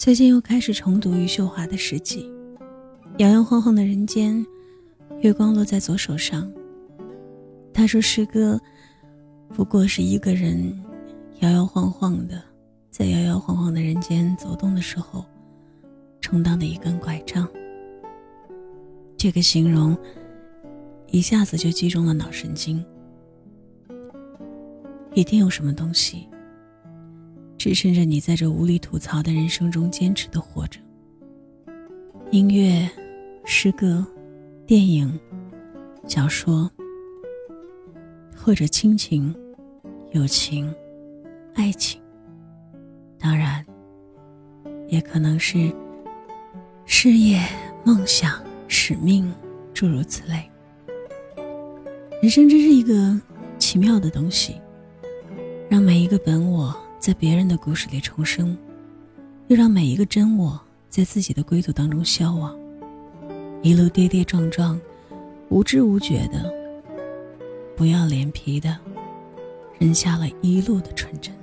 最近又开始重读余秀华的诗集，摇摇晃晃的人间，月光落在左手上。他说：“诗歌不过是一个人摇摇晃晃的，在摇摇晃晃的人间走动的时候，充当的一根拐杖。”这个形容一下子就击中了脑神经。一定有什么东西。支撑着你在这无力吐槽的人生中坚持的活着。音乐、诗歌、电影、小说，或者亲情、友情、爱情，当然，也可能是事业、梦想、使命，诸如此类。人生真是一个奇妙的东西，让每一个本我。在别人的故事里重生，又让每一个真我在自己的归途当中消亡，一路跌跌撞撞，无知无觉的，不要脸皮的，扔下了一路的纯真。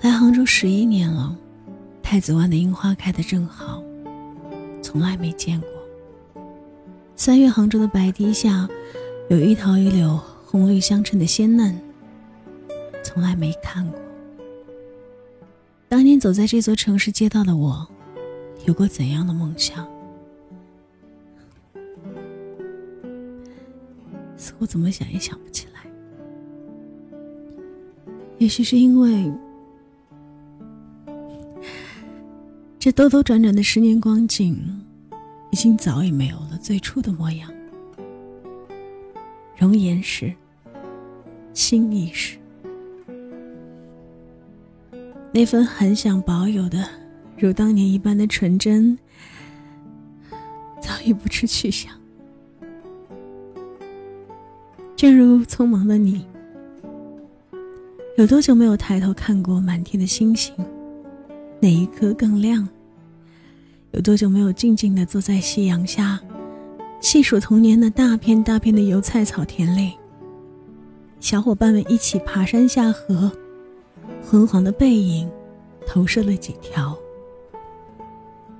来杭州十一年了，太子湾的樱花开得正好，从来没见过。三月杭州的白堤下，有一桃一柳，红绿相衬的鲜嫩。从来没看过。当年走在这座城市街道的我，有过怎样的梦想？似乎怎么想也想不起来。也许是因为这兜兜转转的十年光景，已经早已没有了最初的模样。容颜时，心意时。那份很想保有的，如当年一般的纯真，早已不知去向。正如匆忙的你，有多久没有抬头看过满天的星星？哪一颗更亮？有多久没有静静的坐在夕阳下，细数童年的大片大片的油菜草田里？小伙伴们一起爬山下河。昏黄的背影，投射了几条。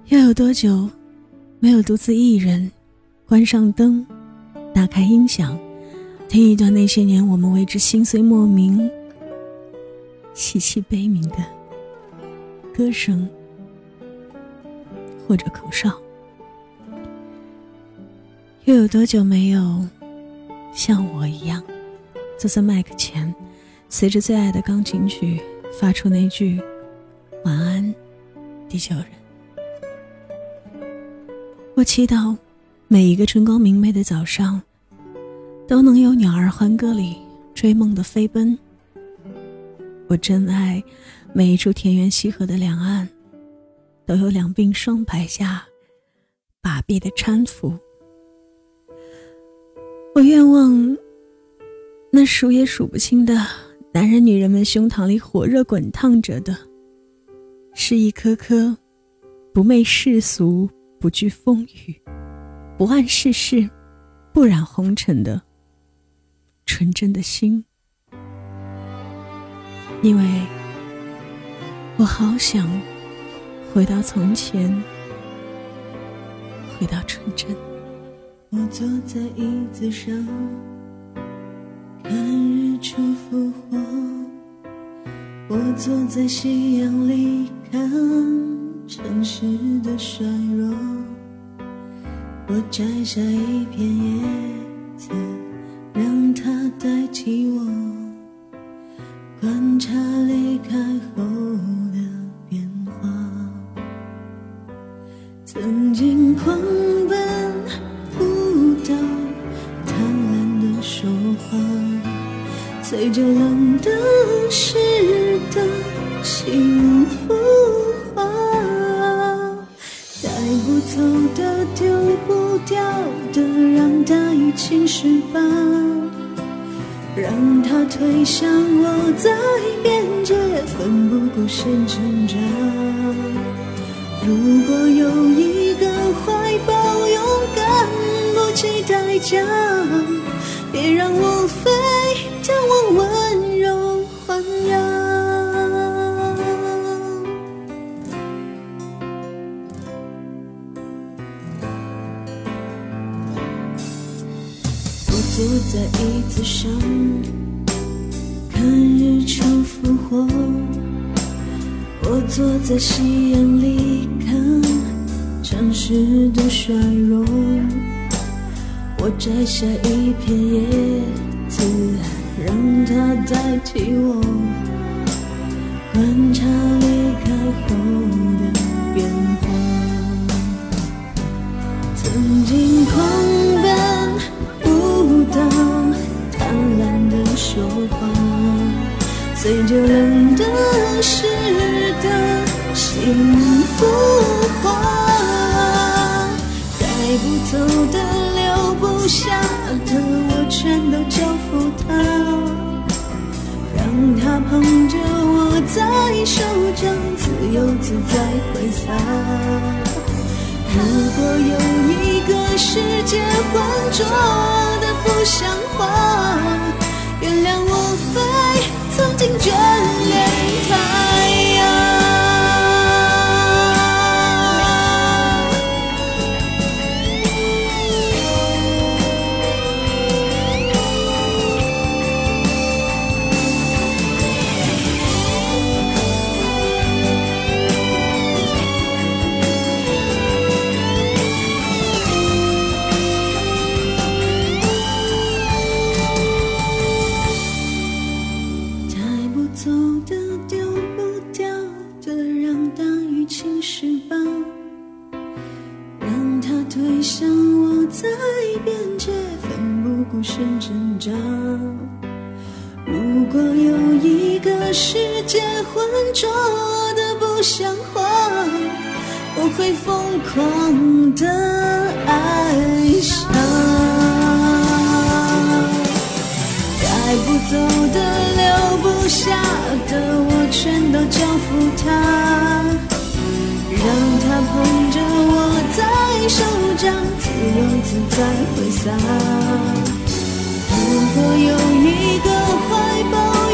又有多久，没有独自一人，关上灯，打开音响，听一段那些年我们为之心碎莫名、凄凄悲鸣的歌声，或者口哨？又有多久没有像我一样，坐在麦克前？随着最爱的钢琴曲，发出那句“晚安，地球人”。我祈祷每一个春光明媚的早上，都能有鸟儿欢歌里追梦的飞奔。我真爱每一处田园溪河的两岸，都有两鬓霜白下把臂的搀扶。我愿望那数也数不清的。男人、女人们胸膛里火热滚烫着的，是一颗颗不媚世俗、不惧风雨、不谙世事、不染红尘的纯真的心。因为我好想回到从前，回到纯真。我坐在椅子上。看日出复活，我坐在夕阳里看城市的衰弱。我摘下一片叶子，让它代替我观察离开后随着冷的湿的幸福化，带不走的丢不掉的，让它一起释放，让它推向我在边界，奋不顾身成长。如果有一个怀抱，勇敢不计代价，别让我飞。将我温柔豢养我坐在椅子上看日出复活我坐在夕阳里看城市的衰弱。我摘下一片叶子。让它代替我观察离开后的变化。曾经狂奔舞蹈，贪婪的说话，随着冷的湿的幸福化，带不走的留不下的，我交付他，让他捧着我在手掌，自由自在挥洒。如果有一个世界浑浊的不像话，果有一个世界浑浊的不像话，我会疯狂的爱上。带不走的，留不下的，我全都交付他，让他捧着我在手掌，自由自在挥洒。如果有一个怀抱